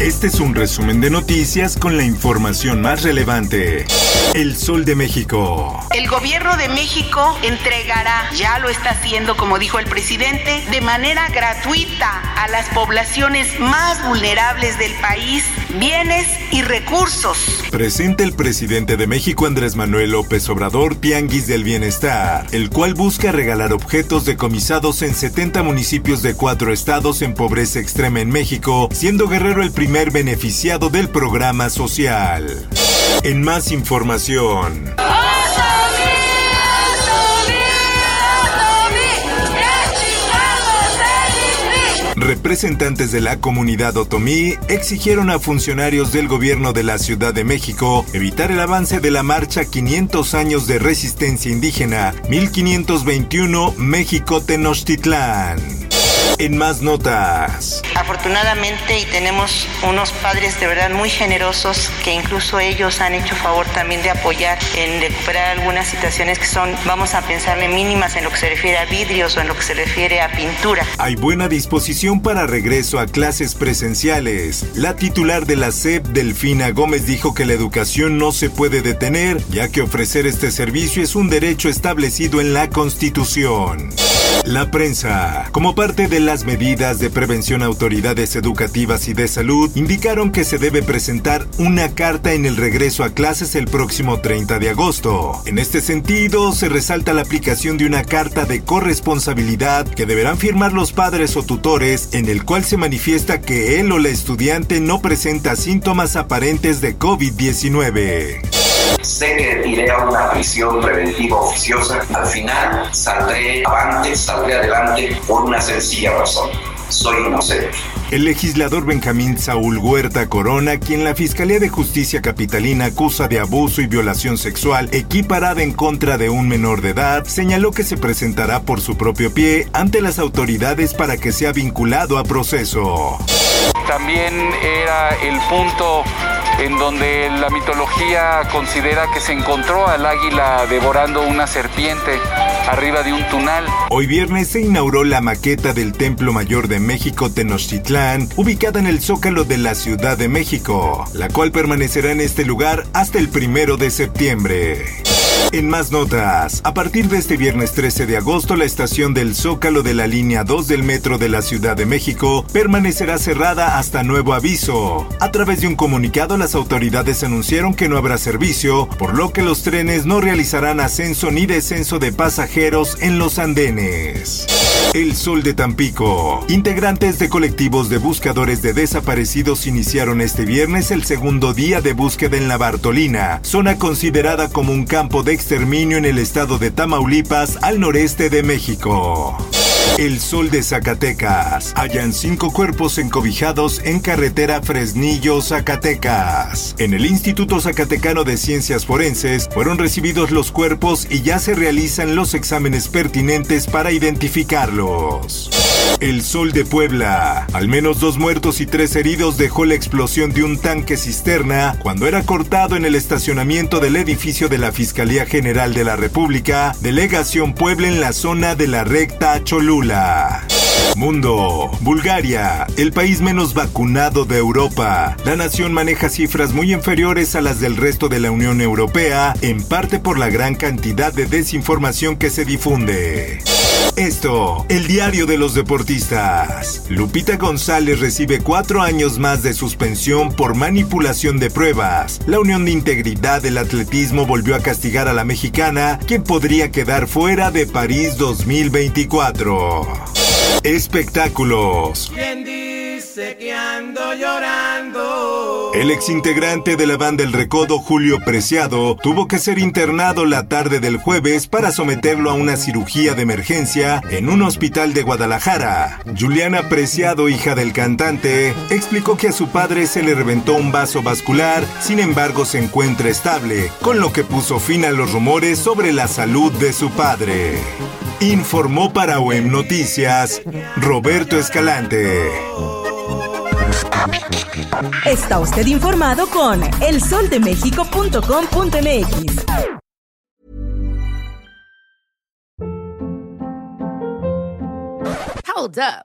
Este es un resumen de noticias con la información más relevante. El Sol de México. El gobierno de México entregará, ya lo está haciendo como dijo el presidente, de manera gratuita a las poblaciones más vulnerables del país bienes y recursos. Presenta el presidente de México Andrés Manuel López Obrador Tianguis del Bienestar, el cual busca regalar objetos decomisados en 70 municipios de cuatro estados en pobreza extrema en México, siendo Guerrero el primer beneficiado del programa social. En más información. Representantes de la comunidad otomí exigieron a funcionarios del gobierno de la Ciudad de México evitar el avance de la marcha 500 años de resistencia indígena 1521 México Tenochtitlán. En más notas. Afortunadamente y tenemos unos padres de verdad muy generosos que incluso ellos han hecho favor también de apoyar en recuperar algunas situaciones que son, vamos a pensarle, mínimas en lo que se refiere a vidrios o en lo que se refiere a pintura. Hay buena disposición para regreso a clases presenciales. La titular de la SEP, Delfina Gómez, dijo que la educación no se puede detener, ya que ofrecer este servicio es un derecho establecido en la Constitución. La prensa, como parte de las medidas de prevención, autoridades educativas y de salud indicaron que se debe presentar una carta en el regreso a clases el próximo 30 de agosto. En este sentido, se resalta la aplicación de una carta de corresponsabilidad que deberán firmar los padres o tutores en el cual se manifiesta que él o la estudiante no presenta síntomas aparentes de COVID-19. Sé que iré a una prisión preventiva oficiosa. Al final saldré avante, saldré adelante por una sencilla razón. Soy inocente. El legislador Benjamín Saúl Huerta Corona, quien la Fiscalía de Justicia Capitalina acusa de abuso y violación sexual equiparada en contra de un menor de edad, señaló que se presentará por su propio pie ante las autoridades para que sea vinculado a proceso. También era el punto en donde la mitología considera que se encontró al águila devorando una serpiente arriba de un tunal. Hoy viernes se inauguró la maqueta del Templo Mayor de México Tenochtitlán, ubicada en el Zócalo de la Ciudad de México, la cual permanecerá en este lugar hasta el primero de septiembre. En más notas, a partir de este viernes 13 de agosto, la estación del Zócalo de la línea 2 del metro de la Ciudad de México permanecerá cerrada hasta nuevo aviso. A través de un comunicado, las autoridades anunciaron que no habrá servicio, por lo que los trenes no realizarán ascenso ni descenso de pasajeros en los andenes. El Sol de Tampico. Integrantes de colectivos de buscadores de desaparecidos iniciaron este viernes el segundo día de búsqueda en la Bartolina, zona considerada como un campo de exterminio en el estado de Tamaulipas al noreste de México. El Sol de Zacatecas. Hallan cinco cuerpos encobijados en carretera Fresnillo, Zacatecas. En el Instituto Zacatecano de Ciencias Forenses fueron recibidos los cuerpos y ya se realizan los exámenes pertinentes para identificarlos. El Sol de Puebla. Al menos dos muertos y tres heridos dejó la explosión de un tanque cisterna cuando era cortado en el estacionamiento del edificio de la Fiscalía General de la República, Delegación Puebla en la zona de la recta Cholula. Mundo. Bulgaria, el país menos vacunado de Europa. La nación maneja cifras muy inferiores a las del resto de la Unión Europea, en parte por la gran cantidad de desinformación que se difunde. Esto, el diario de los deportistas. Lupita González recibe cuatro años más de suspensión por manipulación de pruebas. La Unión de Integridad del Atletismo volvió a castigar a la mexicana, quien podría quedar fuera de París 2024. Espectáculos. El exintegrante de la banda El Recodo, Julio Preciado, tuvo que ser internado la tarde del jueves para someterlo a una cirugía de emergencia en un hospital de Guadalajara. Juliana Preciado, hija del cantante, explicó que a su padre se le reventó un vaso vascular, sin embargo se encuentra estable, con lo que puso fin a los rumores sobre la salud de su padre. Informó para OEM Noticias Roberto Escalante. Está usted informado con elsoldemexico.com.mx. Hold up.